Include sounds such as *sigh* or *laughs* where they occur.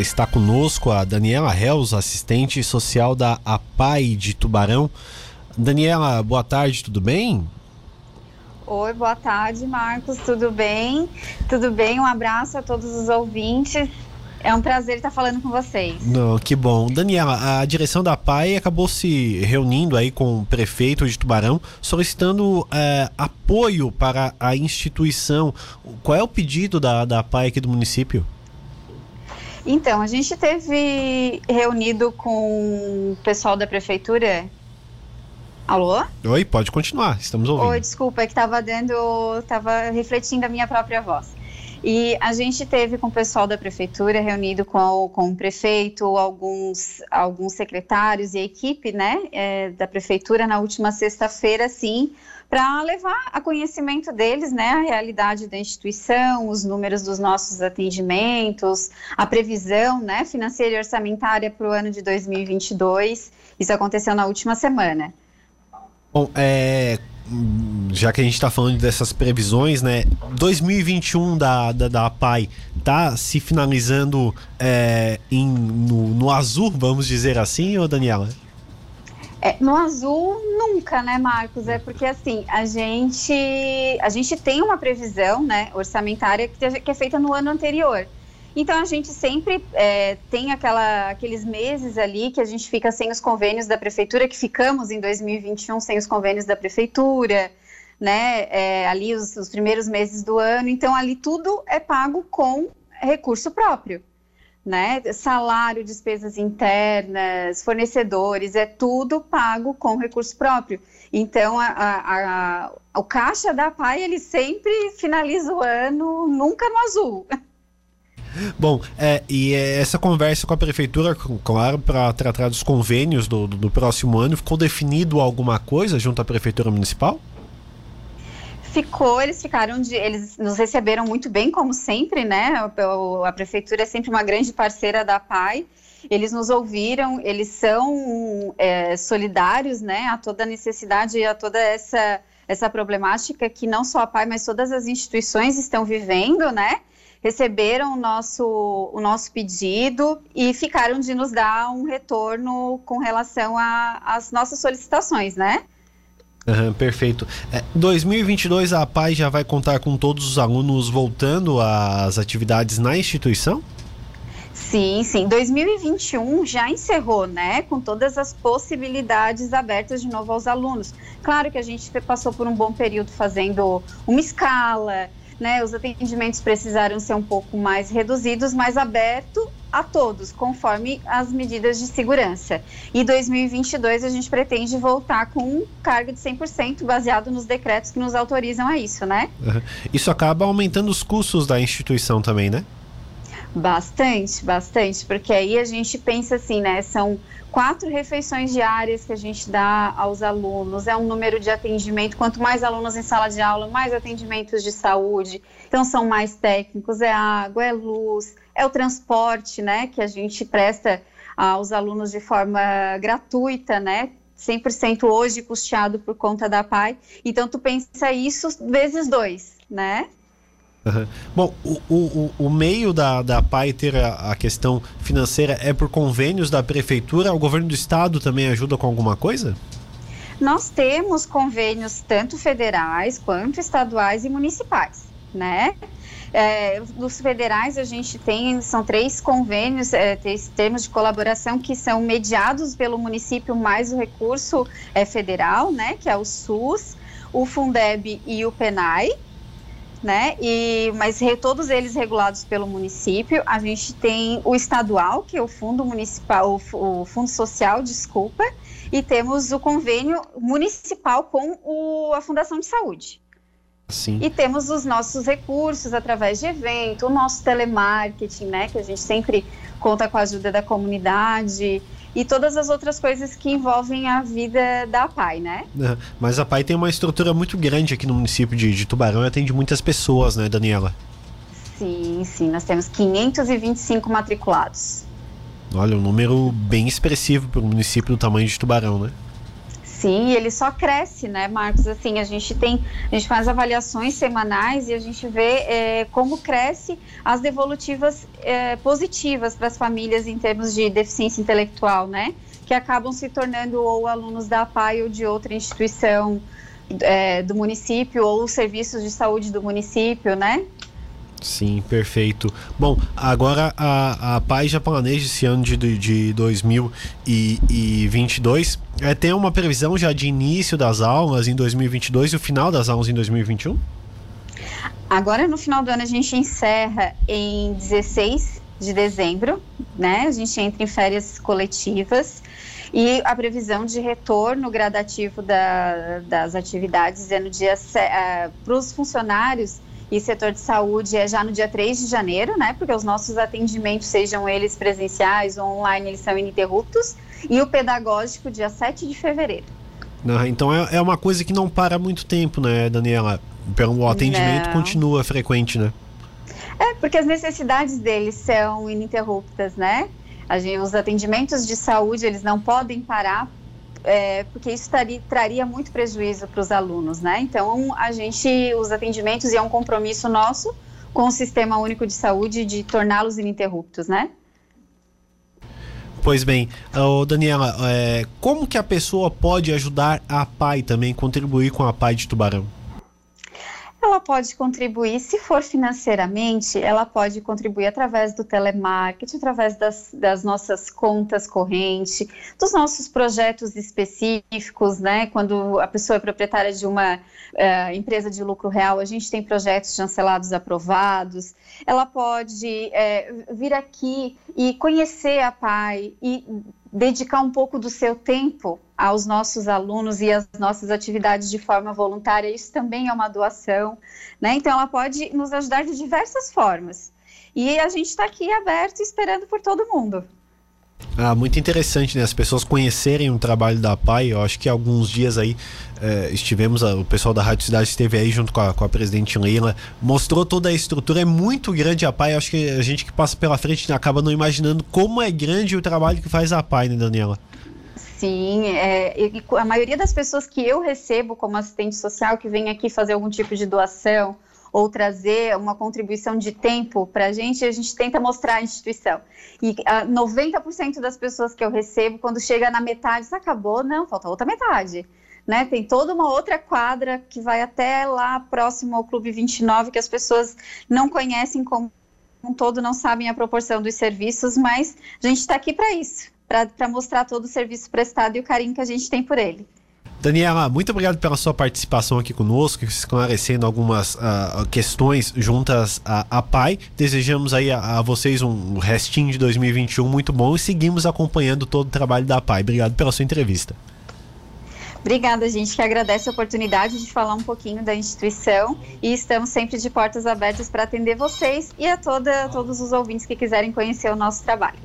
está conosco a Daniela Reus, assistente social da APAI de Tubarão. Daniela, boa tarde, tudo bem? Oi, boa tarde, Marcos, tudo bem? Tudo bem? Um abraço a todos os ouvintes. É um prazer estar falando com vocês. Não, que bom. Daniela, a direção da PAI acabou se reunindo aí com o prefeito de Tubarão, solicitando é, apoio para a instituição. Qual é o pedido da, da PAI aqui do município? Então, a gente teve reunido com o pessoal da prefeitura. Alô? Oi, pode continuar, estamos ouvindo. Oi, desculpa, é que estava dando, estava refletindo a minha própria voz. E a gente teve com o pessoal da prefeitura reunido com, com o prefeito, alguns, alguns secretários e a equipe né, é, da prefeitura na última sexta-feira, sim, para levar a conhecimento deles né, a realidade da instituição, os números dos nossos atendimentos, a previsão né, financeira e orçamentária para o ano de 2022. Isso aconteceu na última semana. Bom, é, já que a gente está falando dessas previsões, né? 2021 da, da, da APAI tá se finalizando é, em, no, no azul, vamos dizer assim, ou Daniela? É, no azul nunca, né, Marcos? É porque assim a gente a gente tem uma previsão, né, orçamentária que é feita no ano anterior. Então a gente sempre é, tem aquela, aqueles meses ali que a gente fica sem os convênios da prefeitura, que ficamos em 2021 sem os convênios da prefeitura, né? É, ali os, os primeiros meses do ano. Então ali tudo é pago com recurso próprio. Né? Salário, despesas internas, fornecedores, é tudo pago com recurso próprio. Então, a, a, a, o caixa da PAI, ele sempre finaliza o ano, nunca no azul. *laughs* Bom, é, e essa conversa com a prefeitura, claro, para tratar dos convênios do, do, do, próximo ano, ficou definido alguma coisa junto à prefeitura municipal? Ficou, eles ficaram de. Eles nos receberam muito bem, como sempre, né? A, a prefeitura é sempre uma grande parceira da PAI. Eles nos ouviram, eles são é, solidários, né, a toda a necessidade e a toda essa, essa problemática que não só a PAI, mas todas as instituições estão vivendo, né? Receberam o nosso, o nosso pedido e ficaram de nos dar um retorno com relação às nossas solicitações, né? Uhum, perfeito. É, 2022 a PAI já vai contar com todos os alunos voltando às atividades na instituição? Sim, sim. 2021 já encerrou, né? Com todas as possibilidades abertas de novo aos alunos. Claro que a gente passou por um bom período fazendo uma escala, né, os atendimentos precisaram ser um pouco mais reduzidos, mas aberto a todos, conforme as medidas de segurança. E 2022 a gente pretende voltar com um cargo de 100% baseado nos decretos que nos autorizam a isso, né? Isso acaba aumentando os custos da instituição também, né? Bastante, bastante, porque aí a gente pensa assim, né? São quatro refeições diárias que a gente dá aos alunos, é um número de atendimento. Quanto mais alunos em sala de aula, mais atendimentos de saúde. Então, são mais técnicos: é água, é luz, é o transporte, né? Que a gente presta aos alunos de forma gratuita, né? 100% hoje custeado por conta da PAI. Então, tu pensa isso vezes dois, né? Uhum. Bom, o, o, o meio da, da PAI ter a, a, questão financeira é por convênios da prefeitura? O governo do estado também ajuda com alguma coisa? Nós temos convênios tanto federais quanto estaduais e municipais, né? É, dos federais a gente tem, são três convênios, é, três termos de colaboração que são mediados pelo município mais o recurso é, federal, né? Que é o SUS, o Fundeb e o PENAI, né? E mas re, todos eles regulados pelo município. A gente tem o estadual, que é o fundo municipal, o, o fundo social, desculpa, e temos o convênio municipal com o, a Fundação de Saúde. Sim. E temos os nossos recursos através de evento, o nosso telemarketing, né? Que a gente sempre conta com a ajuda da comunidade e todas as outras coisas que envolvem a vida da PAI, né? É, mas a PAI tem uma estrutura muito grande aqui no município de, de Tubarão e atende muitas pessoas, né, Daniela? Sim, sim, nós temos 525 matriculados. Olha, um número bem expressivo para o município do tamanho de Tubarão, né? Sim, ele só cresce, né, Marcos? Assim, a gente tem, a gente faz avaliações semanais e a gente vê é, como cresce as devolutivas é, positivas para as famílias em termos de deficiência intelectual, né? Que acabam se tornando ou alunos da APAI ou de outra instituição é, do município ou serviços de saúde do município, né? Sim, perfeito. Bom, agora a, a PAI já planeja esse ano de, de 2022. É, tem uma previsão já de início das aulas em 2022 e o final das aulas em 2021? Agora, no final do ano, a gente encerra em 16 de dezembro, né? A gente entra em férias coletivas e a previsão de retorno gradativo da, das atividades é no dia uh, para os funcionários e setor de saúde é já no dia 3 de janeiro, né? Porque os nossos atendimentos, sejam eles presenciais ou online, eles são ininterruptos. E o pedagógico, dia 7 de fevereiro. então é, é uma coisa que não para muito tempo, né, Daniela? O atendimento não. continua frequente, né? É, porque as necessidades deles são ininterruptas, né? Gente, os atendimentos de saúde, eles não podem parar é, porque isso traria muito prejuízo para os alunos, né? Então, a gente, os atendimentos e é um compromisso nosso com o Sistema Único de Saúde de torná-los ininterruptos, né? Pois bem, oh, Daniela, é, como que a pessoa pode ajudar a PAI também, contribuir com a PAI de Tubarão? Ela pode contribuir, se for financeiramente, ela pode contribuir através do telemarketing, através das, das nossas contas correntes, dos nossos projetos específicos, né? Quando a pessoa é proprietária de uma uh, empresa de lucro real, a gente tem projetos chancelados aprovados. Ela pode é, vir aqui e conhecer a PAI e dedicar um pouco do seu tempo aos nossos alunos e às nossas atividades de forma voluntária, isso também é uma doação, né? Então ela pode nos ajudar de diversas formas. E a gente está aqui aberto esperando por todo mundo. Ah, muito interessante, né? As pessoas conhecerem o trabalho da PAI. Eu acho que alguns dias aí eh, estivemos, o pessoal da Rádio Cidade esteve aí junto com a, com a presidente Leila, mostrou toda a estrutura. É muito grande a PAI. Eu acho que a gente que passa pela frente acaba não imaginando como é grande o trabalho que faz a PAI, né, Daniela? Sim, é, e a maioria das pessoas que eu recebo como assistente social que vem aqui fazer algum tipo de doação ou trazer uma contribuição de tempo para a gente, a gente tenta mostrar a instituição. E ah, 90% das pessoas que eu recebo, quando chega na metade, acabou, não, falta outra metade. Né? Tem toda uma outra quadra que vai até lá próximo ao Clube 29, que as pessoas não conhecem como um todo, não sabem a proporção dos serviços, mas a gente está aqui para isso, para mostrar todo o serviço prestado e o carinho que a gente tem por ele. Daniela, muito obrigado pela sua participação aqui conosco, esclarecendo algumas uh, questões juntas à, PAI. Desejamos aí a, a, vocês um restinho de 2021 muito bom e seguimos acompanhando todo o trabalho da PAI. Obrigado pela sua entrevista. Obrigada, gente, que agradece a oportunidade de falar um pouquinho da instituição e estamos sempre de portas abertas para atender vocês e a toda, todos os ouvintes que quiserem conhecer o nosso trabalho.